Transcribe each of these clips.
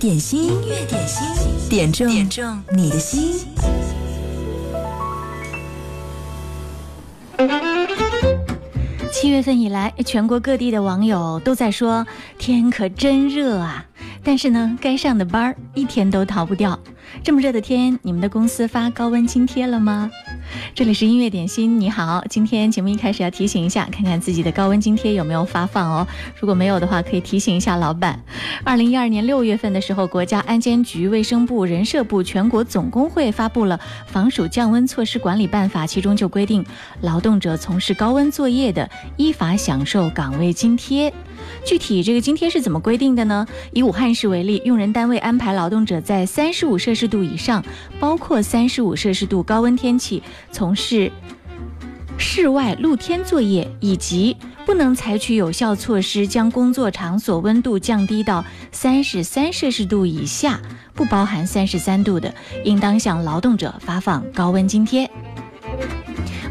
点心，音乐点心，点中点中你的心。七月份以来，全国各地的网友都在说天可真热啊，但是呢，该上的班儿一天都逃不掉。这么热的天，你们的公司发高温津贴了吗？这里是音乐点心，你好。今天节目一开始要提醒一下，看看自己的高温津贴有没有发放哦。如果没有的话，可以提醒一下老板。二零一二年六月份的时候，国家安监局、卫生部、人社部、全国总工会发布了《防暑降温措施管理办法》，其中就规定，劳动者从事高温作业的，依法享受岗位津贴。具体这个津贴是怎么规定的呢？以武汉市为例，用人单位安排劳动者在三十五摄氏度以上，包括三十五摄氏度高温天气，从事室外露天作业，以及不能采取有效措施将工作场所温度降低到三十三摄氏度以下，不包含三十三度的，应当向劳动者发放高温津贴。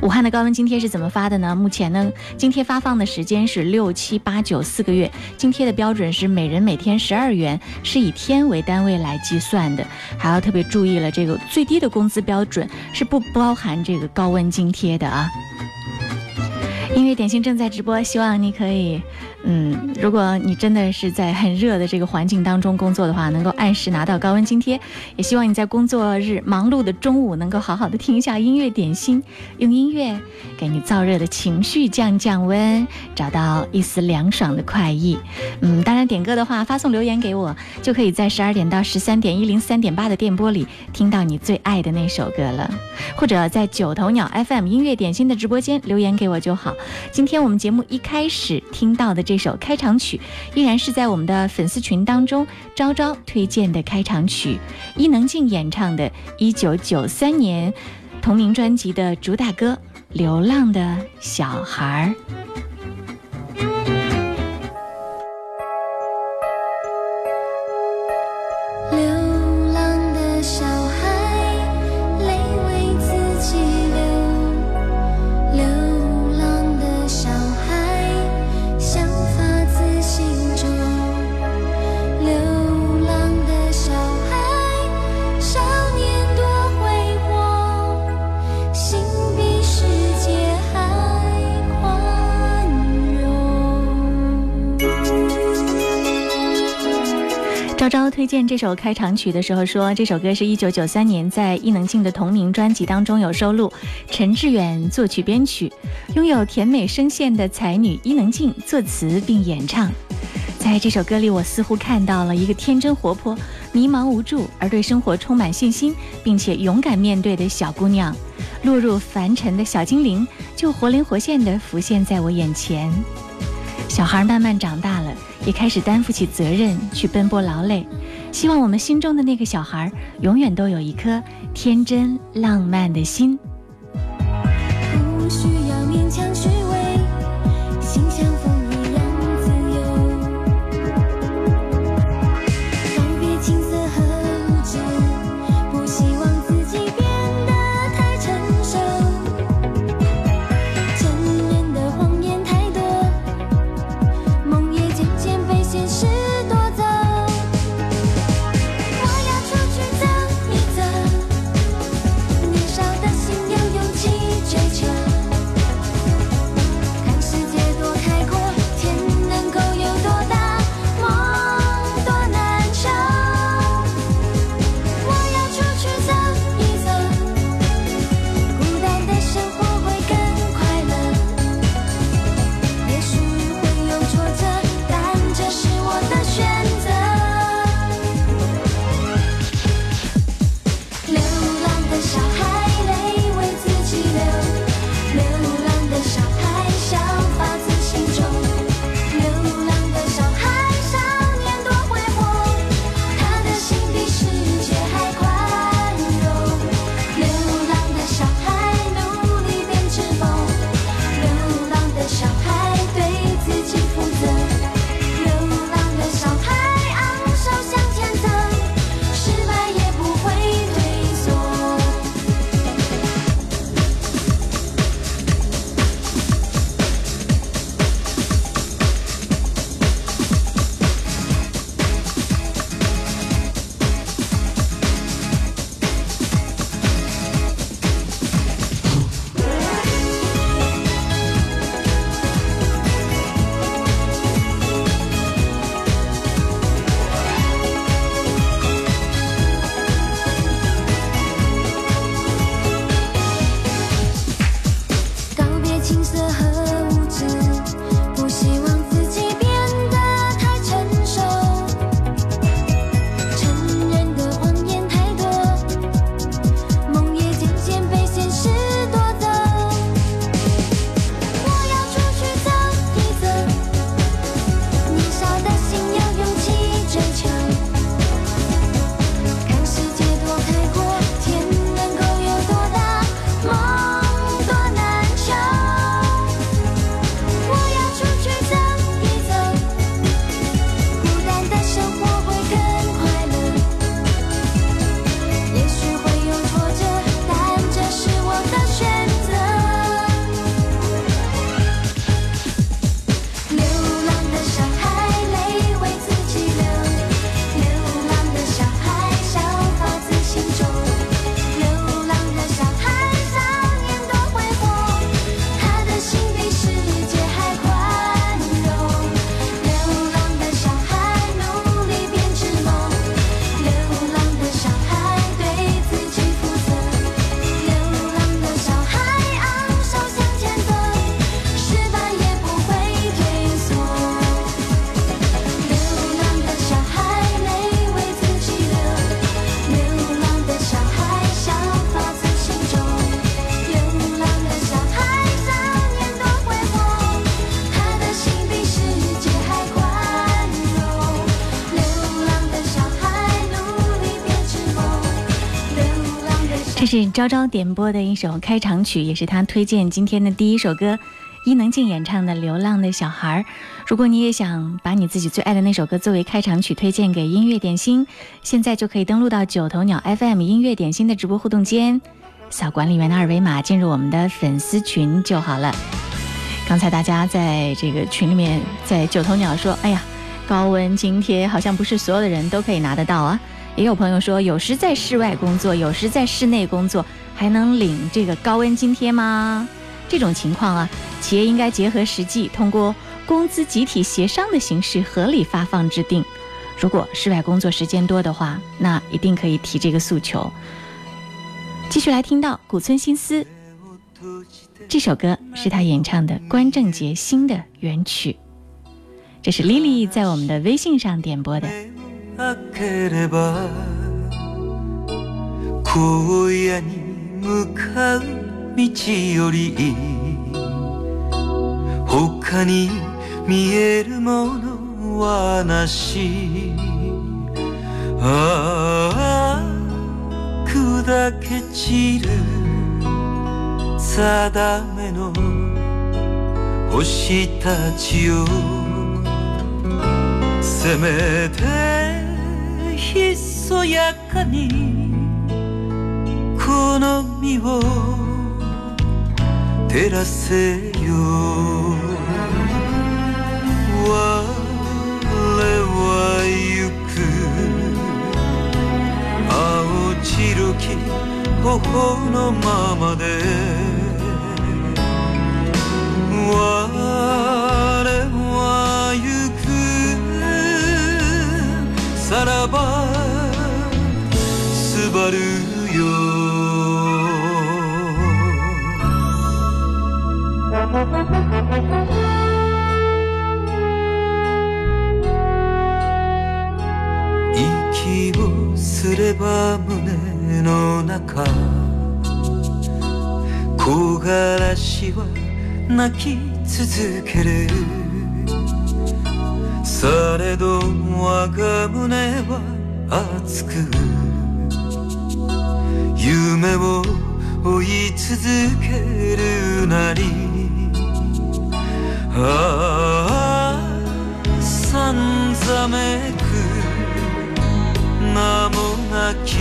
武汉的高温津贴是怎么发的呢？目前呢，津贴发放的时间是六七八九四个月，津贴的标准是每人每天十二元，是以天为单位来计算的。还要特别注意了，这个最低的工资标准是不包含这个高温津贴的啊。音乐点心正在直播，希望你可以。嗯，如果你真的是在很热的这个环境当中工作的话，能够按时拿到高温津贴。也希望你在工作日忙碌的中午，能够好好的听一下音乐点心，用音乐给你燥热的情绪降降温，找到一丝凉爽的快意。嗯，当然点歌的话，发送留言给我，就可以在十二点到十三点一零三点八的电波里听到你最爱的那首歌了，或者在九头鸟 FM 音乐点心的直播间留言给我就好。今天我们节目一开始听到的。这首开场曲依然是在我们的粉丝群当中，昭昭推荐的开场曲，伊能静演唱的1993年同名专辑的主打歌《流浪的小孩儿》。荐这首开场曲的时候说，这首歌是一九九三年在伊能静的同名专辑当中有收录，陈志远作曲编曲，拥有甜美声线的才女伊能静作词并演唱。在这首歌里，我似乎看到了一个天真活泼、迷茫无助而对生活充满信心，并且勇敢面对的小姑娘。落入凡尘的小精灵就活灵活现地浮现在我眼前。小孩慢慢长大了。也开始担负起责任，去奔波劳累。希望我们心中的那个小孩，永远都有一颗天真浪漫的心。昭昭点播的一首开场曲，也是他推荐今天的第一首歌，伊能静演唱的《流浪的小孩》。如果你也想把你自己最爱的那首歌作为开场曲推荐给音乐点心，现在就可以登录到九头鸟 FM 音乐点心的直播互动间，扫管理员的二维码进入我们的粉丝群就好了。刚才大家在这个群里面，在九头鸟说：“哎呀，高温津贴好像不是所有的人都可以拿得到啊。”也有朋友说，有时在室外工作，有时在室内工作，还能领这个高温津贴吗？这种情况啊，企业应该结合实际，通过工资集体协商的形式合理发放制定。如果室外工作时间多的话，那一定可以提这个诉求。继续来听到古村新司这首歌，是他演唱的关正杰新的原曲。这是 Lily 在我们的微信上点播的。開ければ荒野に向かう道より他に見えるものはなし。ああ砕け散る定めの星たちよせめてひそやかにこの身を照らせよ。我は行く。青白き頬のままで。ばすばるよ。息をすれば胸の中木枯らしは泣き続ける。されど我が胸は熱く夢を追い続けるなりああさんざめく名もなき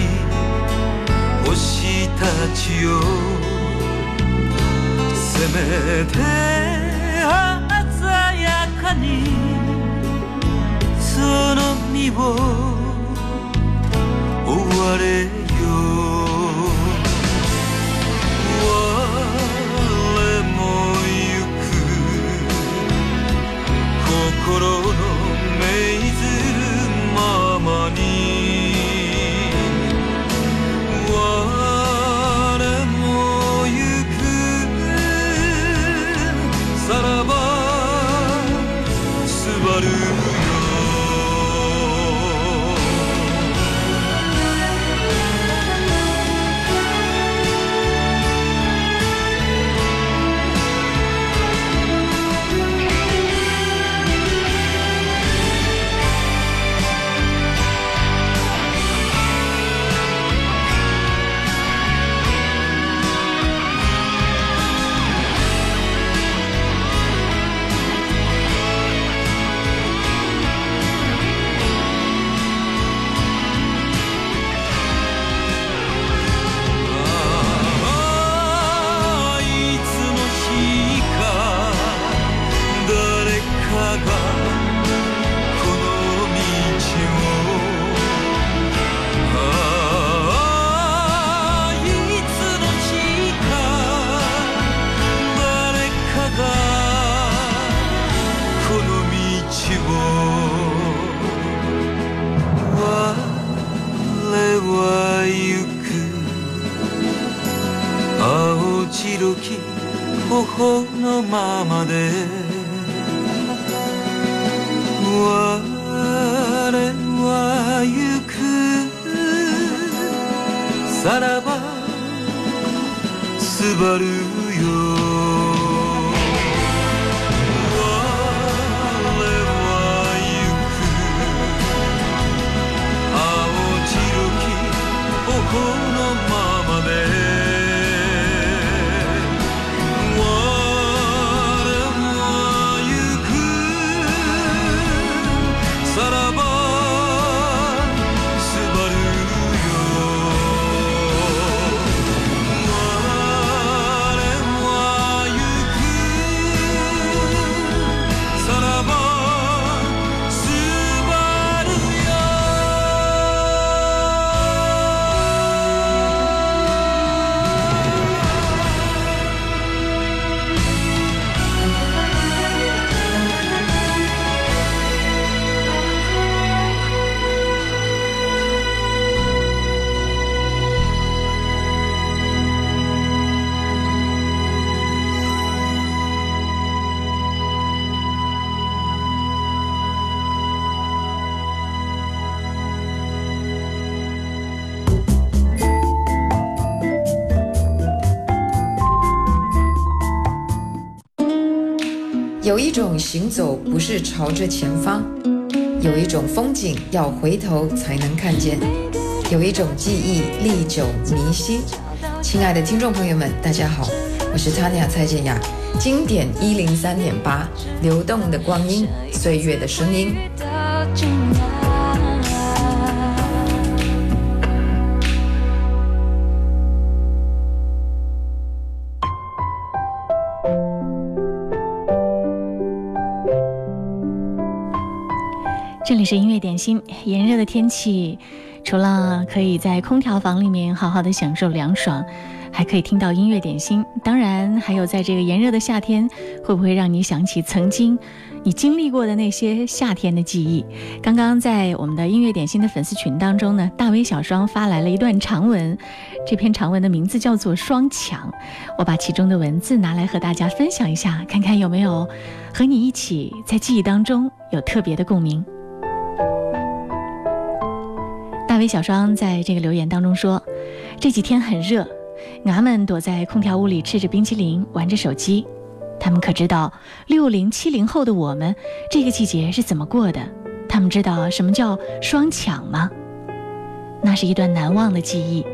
星たちよせめて鮮やかに。の身を追われ 白き頬のままで。我は行く。さらばすばるよ一种行走不是朝着前方，有一种风景要回头才能看见，有一种记忆历久弥新。亲爱的听众朋友们，大家好，我是 Tanya 蔡健雅，经典一零三点八，流动的光阴，岁月的声音。是音乐点心，炎热的天气，除了可以在空调房里面好好的享受凉爽，还可以听到音乐点心。当然，还有在这个炎热的夏天，会不会让你想起曾经你经历过的那些夏天的记忆？刚刚在我们的音乐点心的粉丝群当中呢，大威小双发来了一段长文，这篇长文的名字叫做《双墙》，我把其中的文字拿来和大家分享一下，看看有没有和你一起在记忆当中有特别的共鸣。大威小双在这个留言当中说：“这几天很热，俺们躲在空调屋里吃着冰淇淋，玩着手机。他们可知道六零七零后的我们这个季节是怎么过的？他们知道什么叫双抢吗？那是一段难忘的记忆。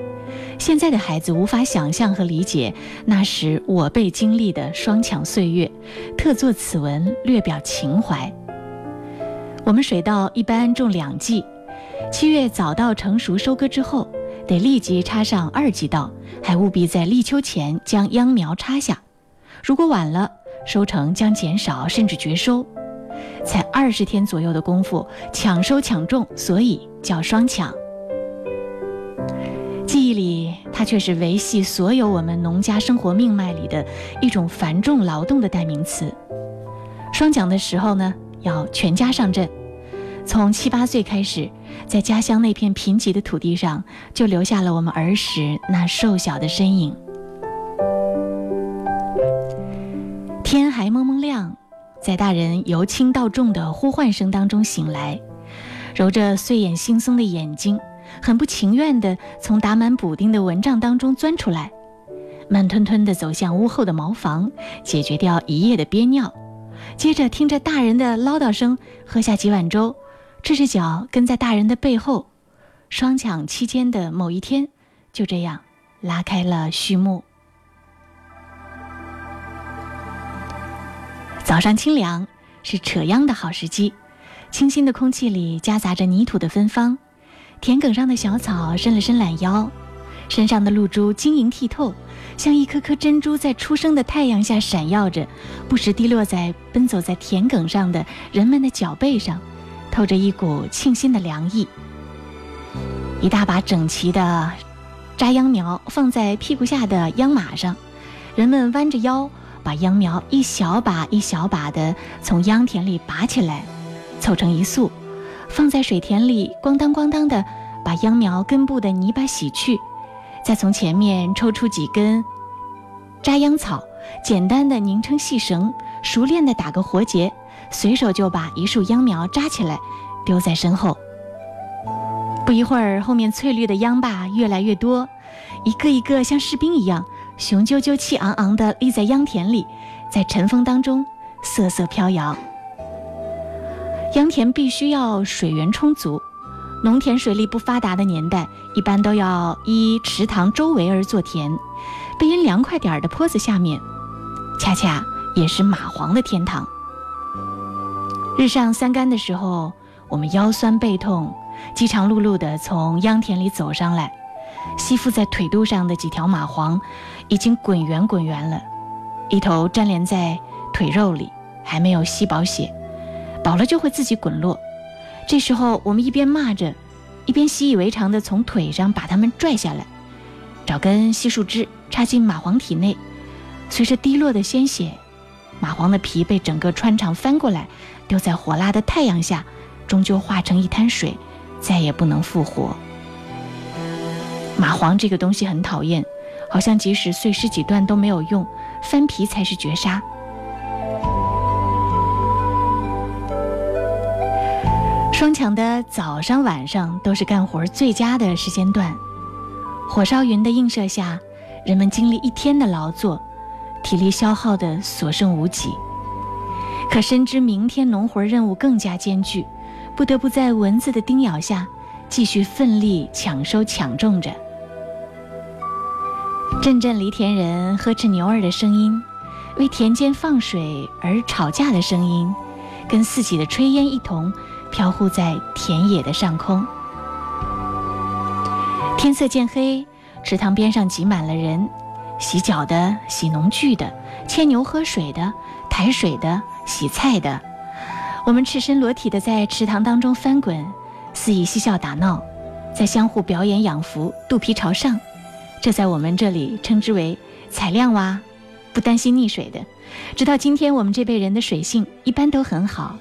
现在的孩子无法想象和理解那时我辈经历的双抢岁月。特作此文，略表情怀。我们水稻一般种两季。”七月早稻成熟收割之后，得立即插上二级稻，还务必在立秋前将秧苗插下。如果晚了，收成将减少甚至绝收。才二十天左右的功夫，抢收抢种，所以叫双抢。记忆里，它却是维系所有我们农家生活命脉里的一种繁重劳动的代名词。双抢的时候呢，要全家上阵。从七八岁开始，在家乡那片贫瘠的土地上，就留下了我们儿时那瘦小的身影。天还蒙蒙亮，在大人由轻到重的呼唤声当中醒来，揉着睡眼惺忪的眼睛，很不情愿地从打满补丁的蚊帐当中钻出来，慢吞吞地走向屋后的茅房，解决掉一夜的憋尿，接着听着大人的唠叨声，喝下几碗粥。赤着脚跟在大人的背后，双抢期间的某一天，就这样拉开了序幕。早上清凉，是扯秧的好时机。清新的空气里夹杂着泥土的芬芳，田埂上的小草伸了伸懒腰，身上的露珠晶莹剔透，像一颗颗珍珠在初升的太阳下闪耀着，不时滴落在奔走在田埂上的人们的脚背上。透着一股沁心的凉意。一大把整齐的扎秧苗放在屁股下的秧马上，人们弯着腰把秧苗一小把一小把的从秧田里拔起来，凑成一束，放在水田里，咣当咣当的把秧苗根部的泥巴洗去，再从前面抽出几根扎秧草，简单的拧成细绳，熟练的打个活结。随手就把一束秧苗扎起来，丢在身后。不一会儿，后面翠绿的秧坝越来越多，一个一个像士兵一样，雄赳赳、气昂昂地立在秧田里，在晨风当中瑟瑟飘摇。秧田必须要水源充足，农田水利不发达的年代，一般都要依池塘周围而做田。背阴凉快点儿的坡子下面，恰恰也是蚂蟥的天堂。日上三竿的时候，我们腰酸背痛，饥肠辘辘地从秧田里走上来。吸附在腿肚上的几条蚂蟥，已经滚圆滚圆了，一头粘连在腿肉里，还没有吸饱血，饱了就会自己滚落。这时候，我们一边骂着，一边习以为常地从腿上把它们拽下来，找根细树枝插进蚂蟥体内，随着滴落的鲜血，蚂蟥的皮被整个穿肠翻过来。丢在火辣的太阳下，终究化成一滩水，再也不能复活。蚂蟥这个东西很讨厌，好像即使碎尸几段都没有用，翻皮才是绝杀。双抢的早上晚上都是干活最佳的时间段，火烧云的映射下，人们经历一天的劳作，体力消耗的所剩无几。可深知明天农活任务更加艰巨，不得不在蚊子的叮咬下继续奋力抢收抢种着。阵阵犁田人呵斥牛儿的声音，为田间放水而吵架的声音，跟四起的炊烟一同飘忽在田野的上空。天色渐黑，池塘边上挤满了人，洗脚的、洗农具的、牵牛喝水的、抬水的、洗菜的。我们赤身裸体的在池塘当中翻滚，肆意嬉笑打闹，在相互表演养福，肚皮朝上。这在我们这里称之为采亮蛙，不担心溺水的。直到今天，我们这辈人的水性一般都很好。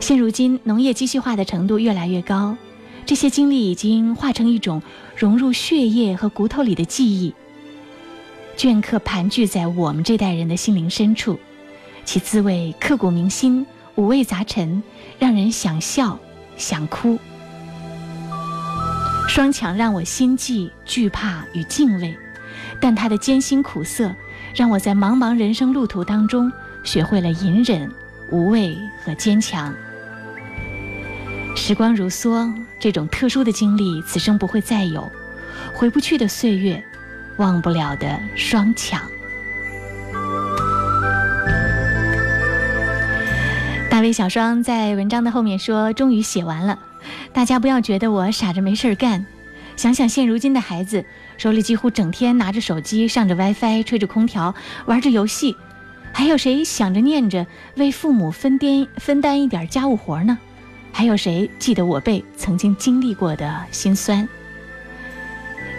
现如今，农业机械化的程度越来越高，这些经历已经化成一种融入血液和骨头里的记忆，镌刻盘踞在我们这代人的心灵深处，其滋味刻骨铭心，五味杂陈，让人想笑想哭。双强让我心悸、惧怕与敬畏，但它的艰辛苦涩，让我在茫茫人生路途当中学会了隐忍、无畏和坚强。时光如梭，这种特殊的经历，此生不会再有，回不去的岁月，忘不了的双强。大卫小双在文章的后面说：“终于写完了。”大家不要觉得我傻着没事干，想想现如今的孩子，手里几乎整天拿着手机，上着 WiFi，吹着空调，玩着游戏，还有谁想着念着为父母分担分担一点家务活呢？还有谁记得我辈曾经经历过的辛酸？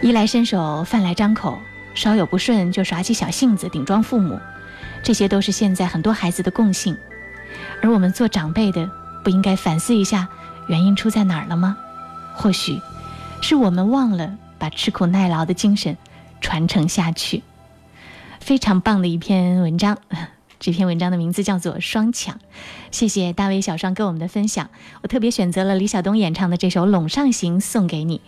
衣来伸手，饭来张口，稍有不顺就耍起小性子顶撞父母，这些都是现在很多孩子的共性，而我们做长辈的不应该反思一下？原因出在哪儿了吗？或许，是我们忘了把吃苦耐劳的精神传承下去。非常棒的一篇文章，这篇文章的名字叫做《双抢》。谢谢大卫小双给我们的分享，我特别选择了李晓东演唱的这首《陇上行》送给你，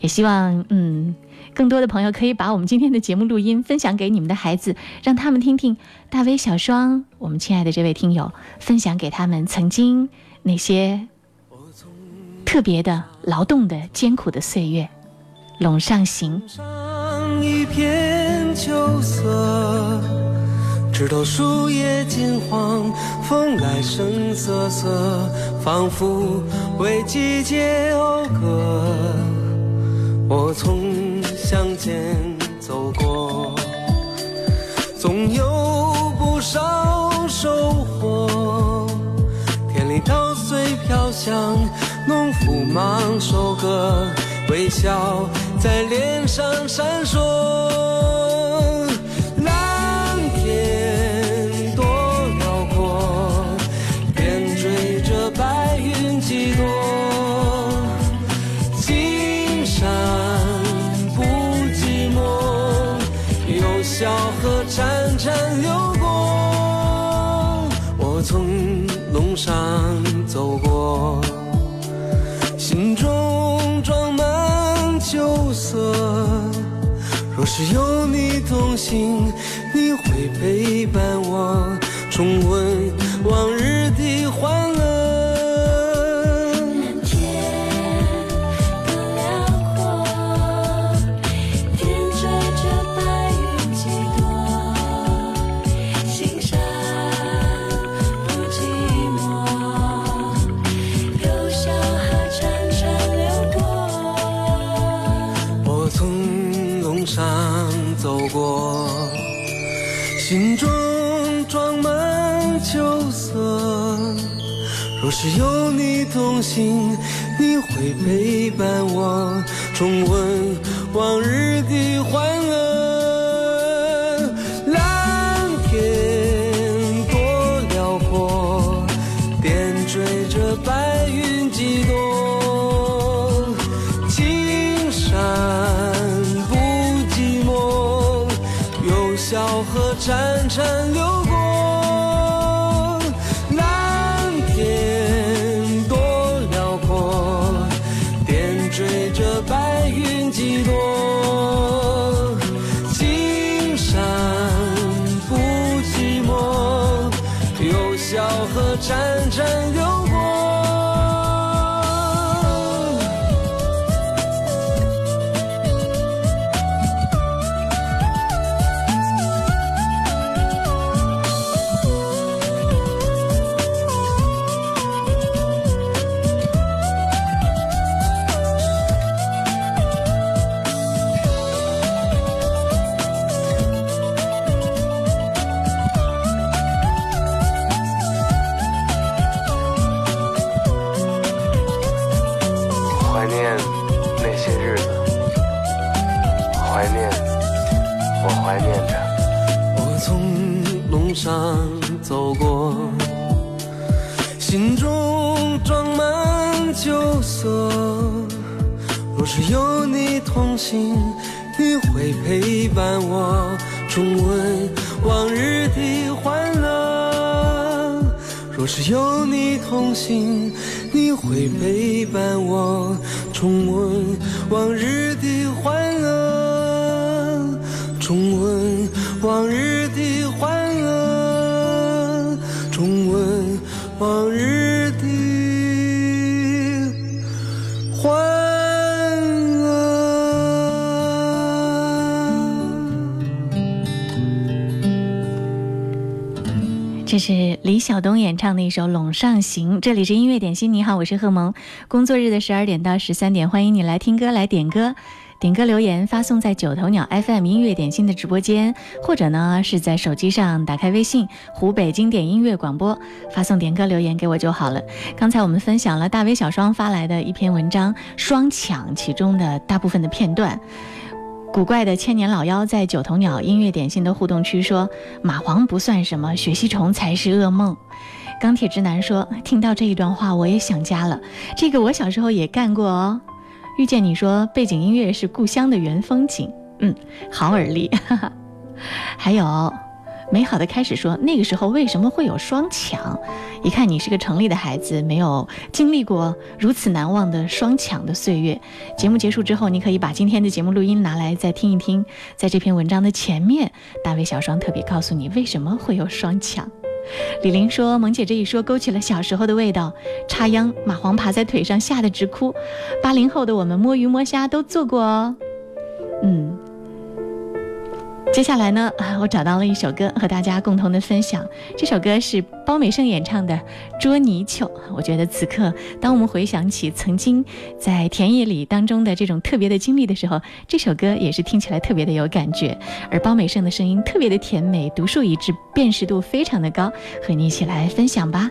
也希望嗯，更多的朋友可以把我们今天的节目录音分享给你们的孩子，让他们听听大卫小双，我们亲爱的这位听友分享给他们曾经那些。特别的劳动的艰苦的岁月，陇上行。上一片秋色，直到树叶金黄，风来声瑟瑟，仿佛为季节讴歌。我从乡间走过，总有不少收获。田里稻穗飘香。农夫忙收割，微笑在脸上闪烁。小河潺潺流过。我从垄上走过。心中装满秋色，若是有你同行，你会陪伴我重温往日同行，你会陪伴我重温往日李晓东演唱的一首《陇上行》，这里是音乐点心。你好，我是贺萌。工作日的十二点到十三点，欢迎你来听歌、来点歌。点歌留言发送在九头鸟 FM 音乐点心的直播间，或者呢是在手机上打开微信湖北经典音乐广播，发送点歌留言给我就好了。刚才我们分享了大威小双发来的一篇文章《双抢》，其中的大部分的片段。古怪的千年老妖在九头鸟音乐点心的互动区说：“蚂蟥不算什么，血吸虫才是噩梦。”钢铁直男说：“听到这一段话，我也想家了。这个我小时候也干过哦。”遇见你说背景音乐是故乡的原风景，嗯，好耳力。哈哈。还有美好的开始说那个时候为什么会有双抢？一看你是个城里的孩子，没有经历过如此难忘的双抢的岁月。节目结束之后，你可以把今天的节目录音拿来再听一听，在这篇文章的前面，大卫小双特别告诉你为什么会有双抢。李玲说：“萌姐这一说，勾起了小时候的味道。插秧，蚂蟥爬在腿上，吓得直哭。八零后的我们摸鱼摸虾都做过哦。嗯，接下来呢，我找到了一首歌和大家共同的分享。这首歌是包美胜演唱的《捉泥鳅》。我觉得此刻，当我们回想起曾经在田野里当中的这种特别的经历的时候，这首歌也是听起来特别的有感觉。而包美胜的声音特别的甜美，独树一帜，辨识度非常的高，和你一起来分享吧。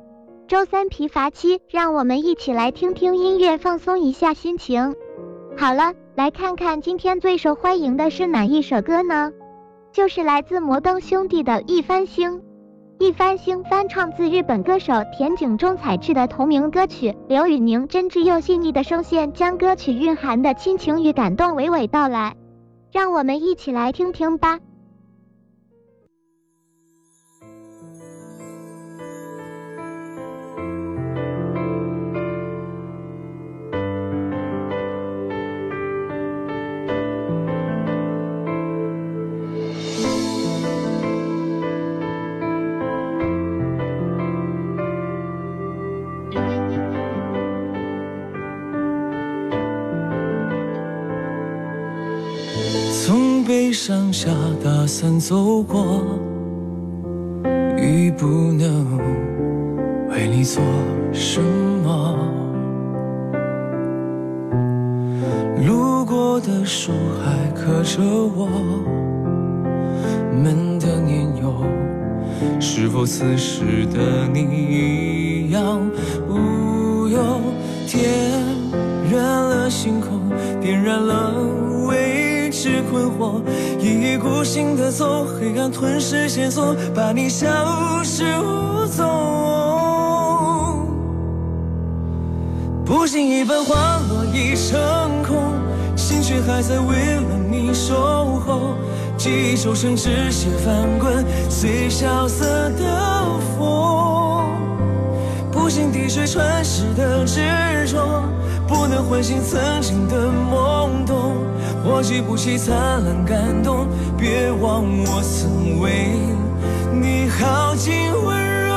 周三疲乏期，让我们一起来听听音乐，放松一下心情。好了，来看看今天最受欢迎的是哪一首歌呢？就是来自摩登兄弟的《一番星》。《一番星》翻唱自日本歌手田井中彩制的同名歌曲，刘宇宁真挚又细腻的声线将歌曲蕴含的亲情与感动娓娓道来，让我们一起来听听吧。下打算走过，已不能为你做什么。路过的树还刻着我们的年幼，是否此时的你一样无忧？点燃了星空，点燃了是困惑，一意孤行的走，黑暗吞噬线索，把你消失无踪。不经意般花落已成空，心却还在为了你守候。记忆轴承纸屑翻滚，随萧瑟的风。不幸滴水穿石的执着，不能唤醒曾经的懵懂。我记不起灿烂感动，别忘我曾为你耗尽温柔。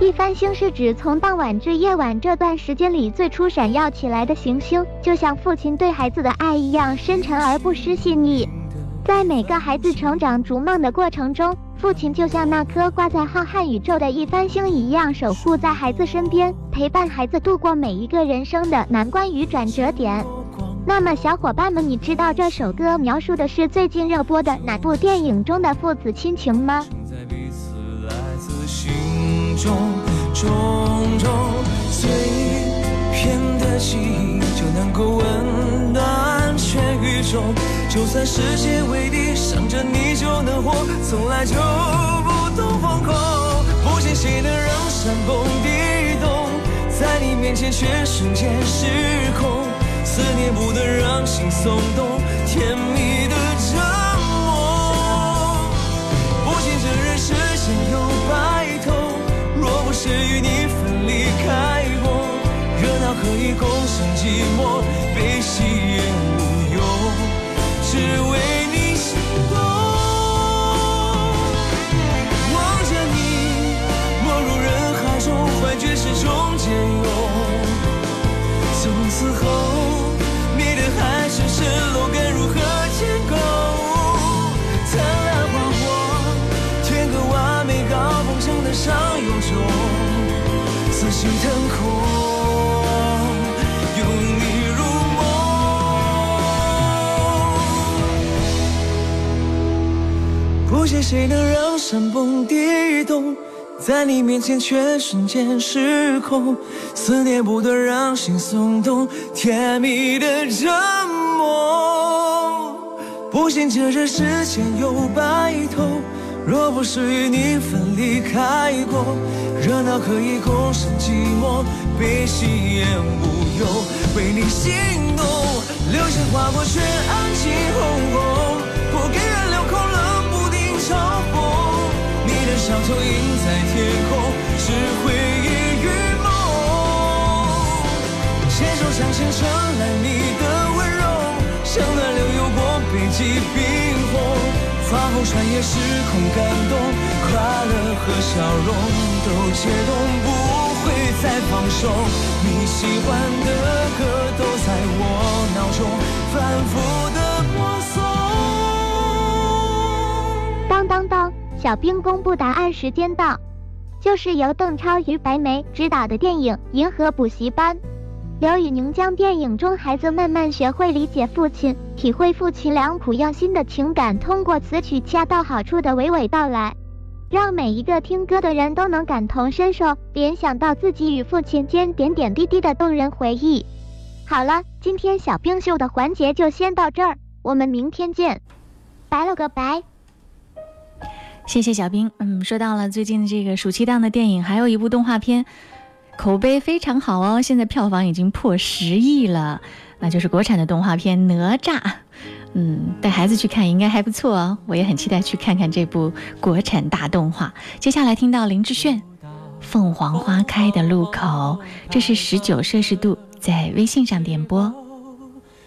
一番星是指从傍晚至夜晚这段时间里最初闪耀起来的行星，就像父亲对孩子的爱一样深沉而不失细腻。在每个孩子成长逐梦的过程中，父亲就像那颗挂在浩瀚宇宙的一番星一样，守护在孩子身边，陪伴孩子度过每一个人生的难关与转折点。那么，小伙伴们，你知道这首歌描述的是最近热播的哪部电影中的父子亲情吗？在彼此来自心中种种碎片的记忆，就能够温暖宇宙。就算世界为敌，想着你就能活，从来就不懂放空。不信谁能让山崩地动，在你面前却瞬间失控。思念不能让心松动，甜蜜的折磨。不信这人世间有白头，若不是与你分离开过，热闹可以共生寂寞，悲喜也，只为你心动。望着你，没入人海中，幻觉始终兼有。从此后，你的海市蜃楼该如何建构？灿烂花火，天个完美高峰，城登上悠久，此心腾空，梦。不信谁能让山崩地动，在你面前却瞬间失控。思念不断让心松动，甜蜜的折磨。不信这人世间有白头，若不是与你分离开过，热闹可以共生寂寞，悲喜也无忧。为你心动，流星划过却安静红红，不给人留空冷不丁嘲讽。你的笑投影在天空，是回忆与梦。牵手相牵成了你的温柔，像暖流有过北极冰火，发红穿越时空感动，快乐和笑容都解冻，不会再放手。你喜欢的歌都在我脑中反复的播送。当当当！小兵公布答案时间到，就是由邓超与白眉执导的电影《银河补习班》。刘宇宁将电影中孩子慢慢学会理解父亲、体会父亲良苦用心的情感，通过词曲恰到好处的娓娓道来，让每一个听歌的人都能感同身受，联想到自己与父亲间点点滴滴的动人回忆。好了，今天小冰秀的环节就先到这儿，我们明天见，拜了个拜。谢谢小兵。嗯，说到了最近这个暑期档的电影，还有一部动画片，口碑非常好哦，现在票房已经破十亿了，那就是国产的动画片《哪吒》。嗯，带孩子去看应该还不错哦，我也很期待去看看这部国产大动画。接下来听到林志炫《凤凰花开的路口》，这是十九摄氏度在微信上点播。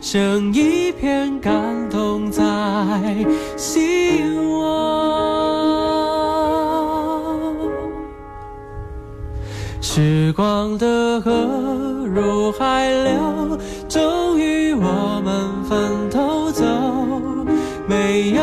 剩一片感动在心窝。时光的河入海流，终于我们分头走。没有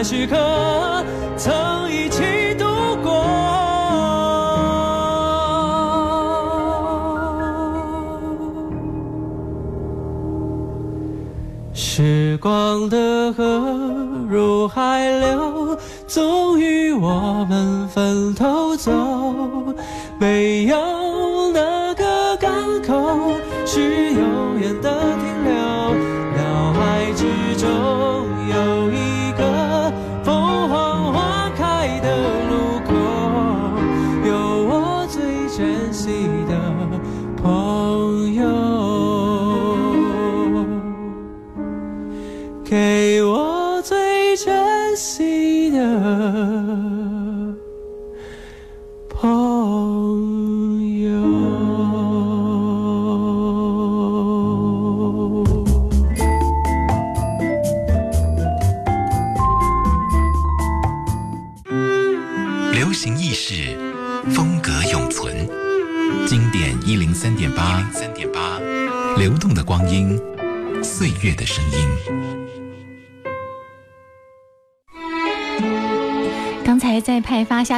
段时刻曾一起度过。时光的河入海流，终于我们分头走。没有哪个港口是永远的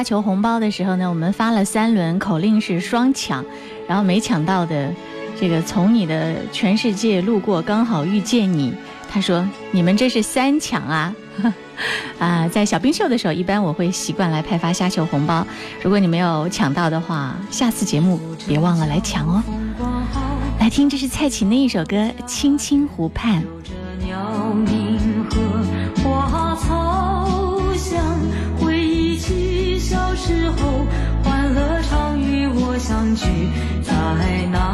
虾球红包的时候呢，我们发了三轮，口令是双抢，然后没抢到的，这个从你的全世界路过，刚好遇见你。他说：“你们这是三抢啊！” 啊，在小冰秀的时候，一般我会习惯来派发虾球红包。如果你没有抢到的话，下次节目别忘了来抢哦。来听，这是蔡琴的一首歌《青青湖畔》。相聚，在那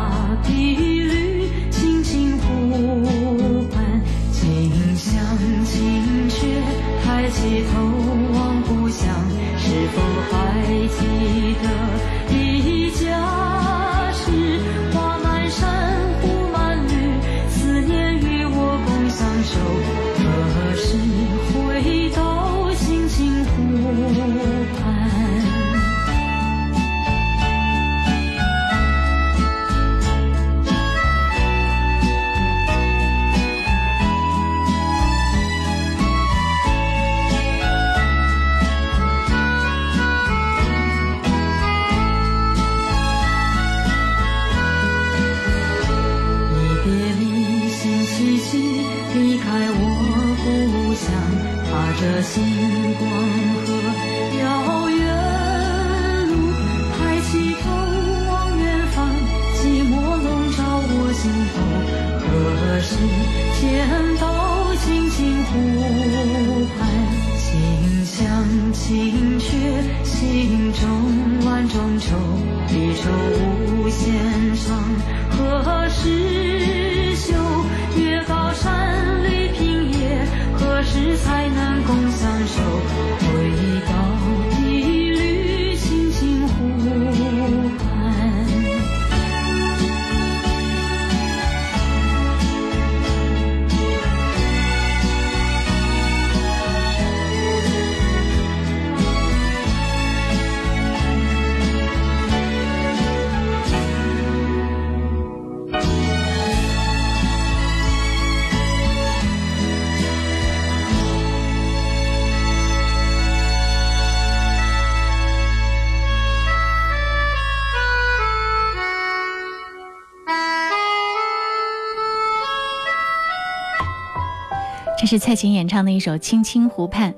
是蔡琴演唱的一首《青青湖畔》。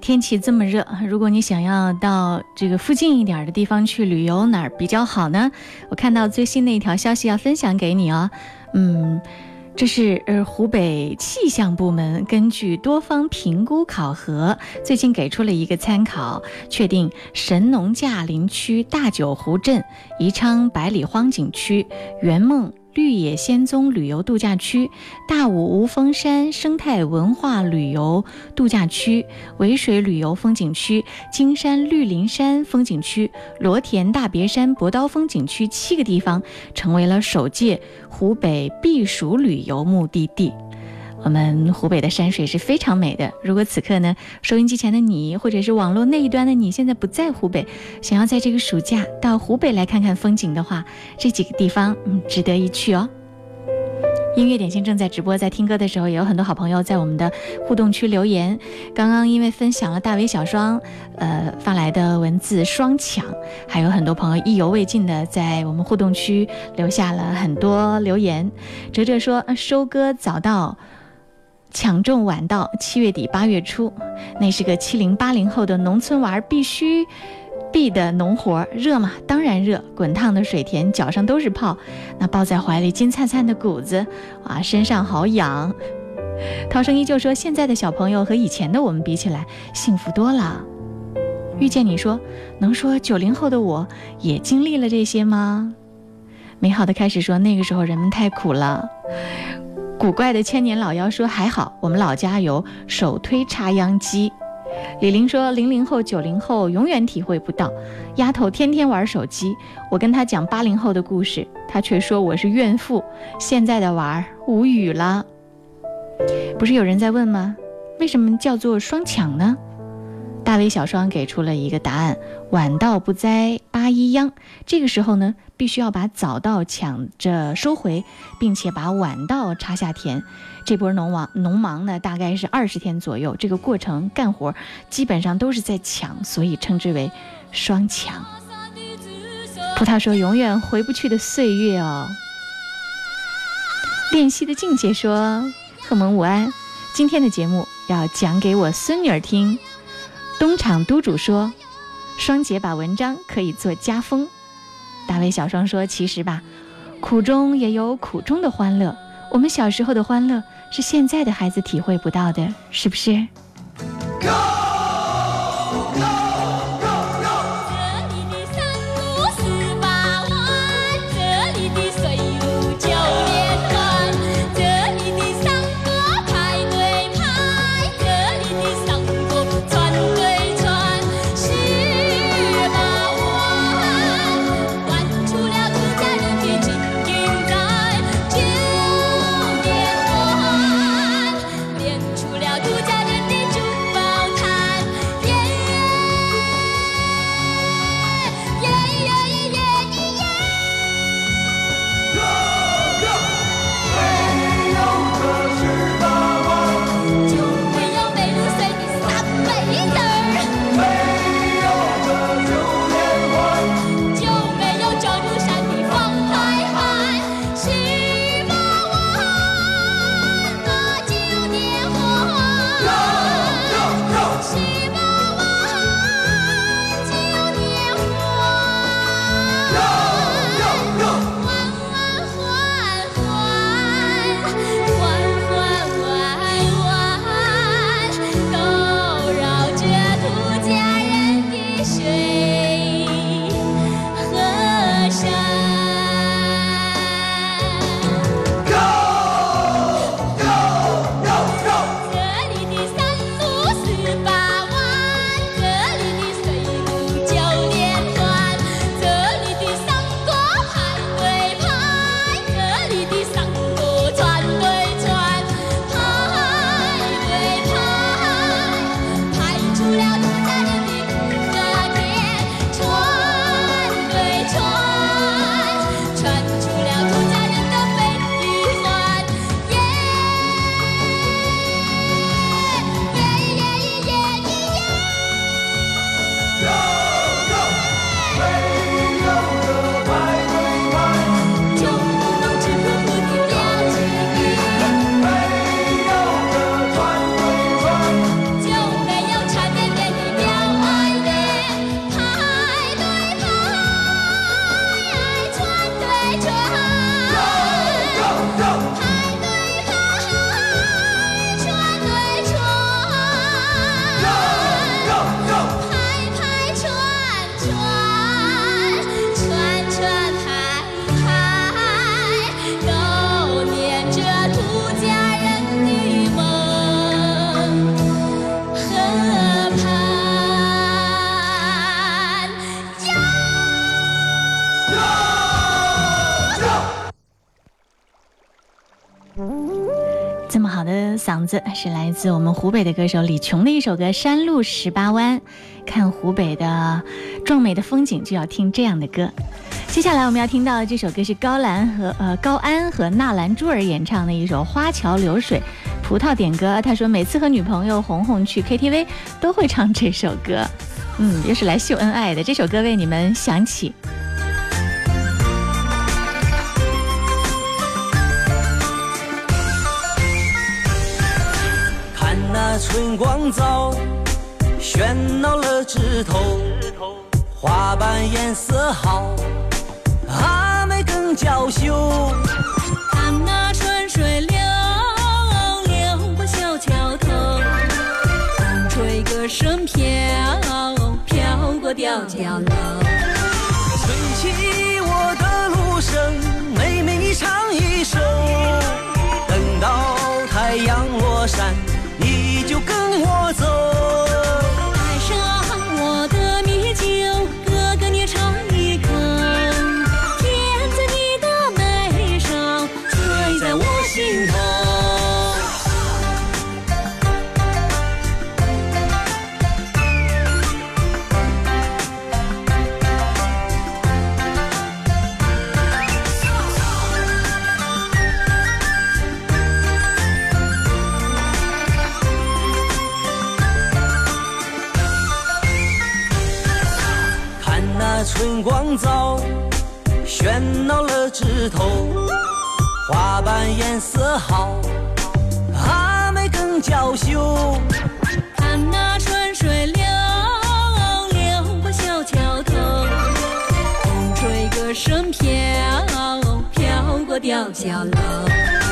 天气这么热，如果你想要到这个附近一点的地方去旅游，哪儿比较好呢？我看到最新的一条消息要分享给你哦。嗯，这是呃湖北气象部门根据多方评估考核，最近给出了一个参考，确定神农架林区大九湖镇、宜昌百里荒景区、圆梦。绿野仙踪旅游度假区、大武无峰山生态文化旅游度假区、潍水旅游风景区、金山绿林山风景区、罗田大别山博刀风景区七个地方成为了首届湖北避暑旅游目的地。我们湖北的山水是非常美的。如果此刻呢，收音机前的你，或者是网络那一端的你，现在不在湖北，想要在这个暑假到湖北来看看风景的话，这几个地方嗯值得一去哦。音乐点心正在直播，在听歌的时候，也有很多好朋友在我们的互动区留言。刚刚因为分享了大伟小双，呃发来的文字双抢，还有很多朋友意犹未尽的在我们互动区留下了很多留言。哲哲说，呃收割早到。抢种晚到，七月底八月初，那是个七零八零后的农村娃儿必须必的农活儿。热吗？当然热，滚烫的水田，脚上都是泡，那抱在怀里金灿灿的谷子，啊，身上好痒。涛声依旧说，现在的小朋友和以前的我们比起来，幸福多了。遇见你说，能说九零后的我也经历了这些吗？美好的开始说，那个时候人们太苦了。古怪的千年老妖说：“还好，我们老家有手推插秧机。”李玲说：“零零后、九零后永远体会不到，丫头天天玩手机。我跟她讲八零后的故事，她却说我是怨妇。现在的娃儿无语了。”不是有人在问吗？为什么叫做双抢呢？大伟小双给出了一个答案：晚稻不栽八一秧。这个时候呢，必须要把早稻抢着收回，并且把晚稻插下田。这波农忙农忙呢，大概是二十天左右。这个过程干活基本上都是在抢，所以称之为双抢。葡萄说：“永远回不去的岁月哦。”练习的境界说：“贺蒙午安，今天的节目要讲给我孙女儿听。”东厂督主说：“双姐把文章可以做家风。”大卫小双说：“其实吧，苦中也有苦中的欢乐。我们小时候的欢乐是现在的孩子体会不到的，是不是？”自我们湖北的歌手李琼的一首歌《山路十八弯》，看湖北的壮美的风景就要听这样的歌。接下来我们要听到的这首歌是高兰和呃高安和纳兰珠儿演唱的一首《花桥流水》。葡萄点歌，他说每次和女朋友红红去 KTV 都会唱这首歌，嗯，又是来秀恩爱的。这首歌为你们响起。那春光早，喧闹了枝头，花瓣颜色好，阿妹更娇羞。看那春水流，流过小桥头，风吹歌声飘，飘过吊脚楼。吹起我的芦笙，妹妹你唱一首。等到太阳落山，头，花瓣颜色好，阿妹更娇羞。看那春水流，流过小桥头，风吹歌声飘，飘过吊脚楼。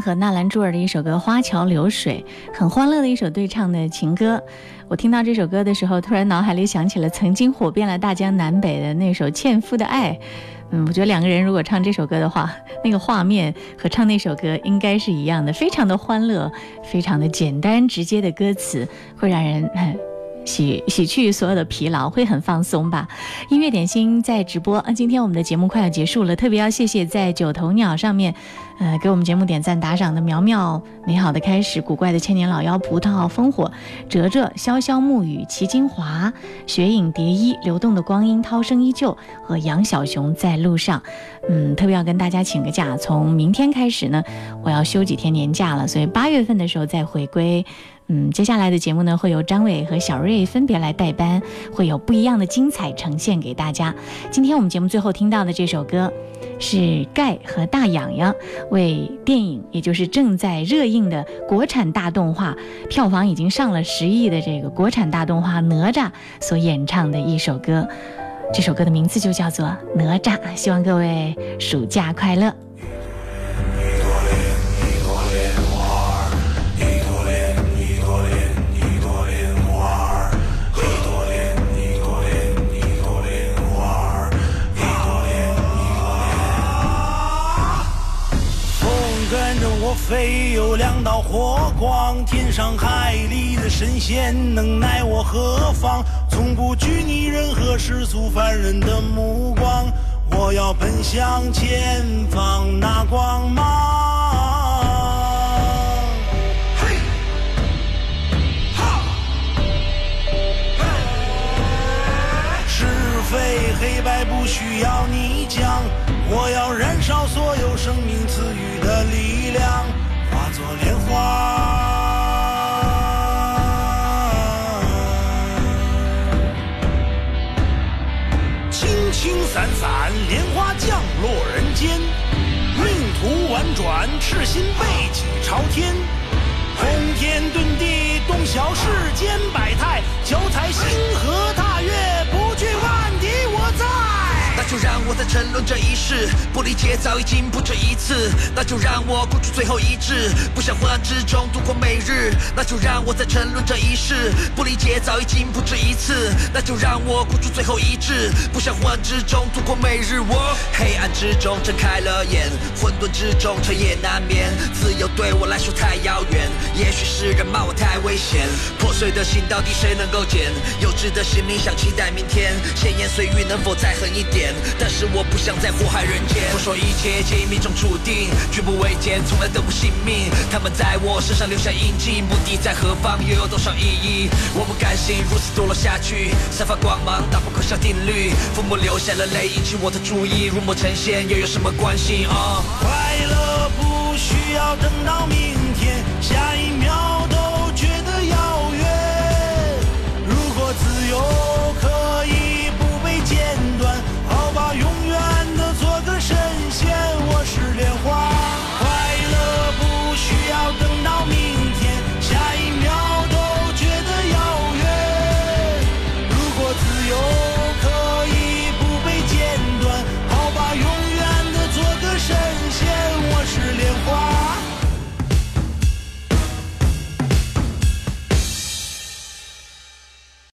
和纳兰珠儿的一首歌《花桥流水》，很欢乐的一首对唱的情歌。我听到这首歌的时候，突然脑海里想起了曾经火遍了大江南北的那首《纤夫的爱》。嗯，我觉得两个人如果唱这首歌的话，那个画面和唱那首歌应该是一样的，非常的欢乐，非常的简单直接的歌词，会让人。洗洗去所有的疲劳，会很放松吧。音乐点心在直播，今天我们的节目快要结束了，特别要谢谢在九头鸟上面，呃，给我们节目点赞打赏的苗苗、美好的开始、古怪的千年老妖、葡萄、烽火、哲哲、潇潇暮雨、齐金华、雪影蝶衣、流动的光阴、涛声依旧和杨小熊在路上。嗯，特别要跟大家请个假，从明天开始呢，我要休几天年假了，所以八月份的时候再回归。嗯，接下来的节目呢，会由张伟和小瑞分别来代班，会有不一样的精彩呈现给大家。今天我们节目最后听到的这首歌，是盖和大洋洋为电影，也就是正在热映的国产大动画，票房已经上了十亿的这个国产大动画《哪吒》所演唱的一首歌。这首歌的名字就叫做《哪吒》，希望各位暑假快乐。若非有两道火光，天上海里的神仙能奈我何妨？从不拘泥任何世俗凡人的目光，我要奔向前方那光芒。嘿，哈，嘿是非黑白不需要你讲，我要燃烧所有生命赐予的力量，作莲花。轻轻散散，莲花降落人间，命途婉转，赤心背脊朝天。通天遁地，洞晓世间百态，脚踩星河踏月，就让我在沉沦这一世，不理解早已经不止一次。那就让我孤注最后一掷，不想昏暗之中度过每日。那就让我在沉沦这一世，不理解早已经不止一次。那就让我孤注最后一掷，不想昏暗之中度过每日。我黑暗之中睁开了眼，混沌之中彻夜难眠。自由对我来说太遥远，也许是人骂我太危险。破碎的心到底谁能够捡？幼稚的心灵想期待明天，闲言碎语能否再狠一点？但是我不想再祸害人间。我说一切皆因命中注定举步维艰从来都不信命。他们在我身上留下印记目的在何方又有多少意义？我不甘心如此堕落下去散发光芒打破可笑定律父母留下了泪引起我的注意。入魔成仙又有什么关系啊快乐不需要等到明天下一秒是莲花。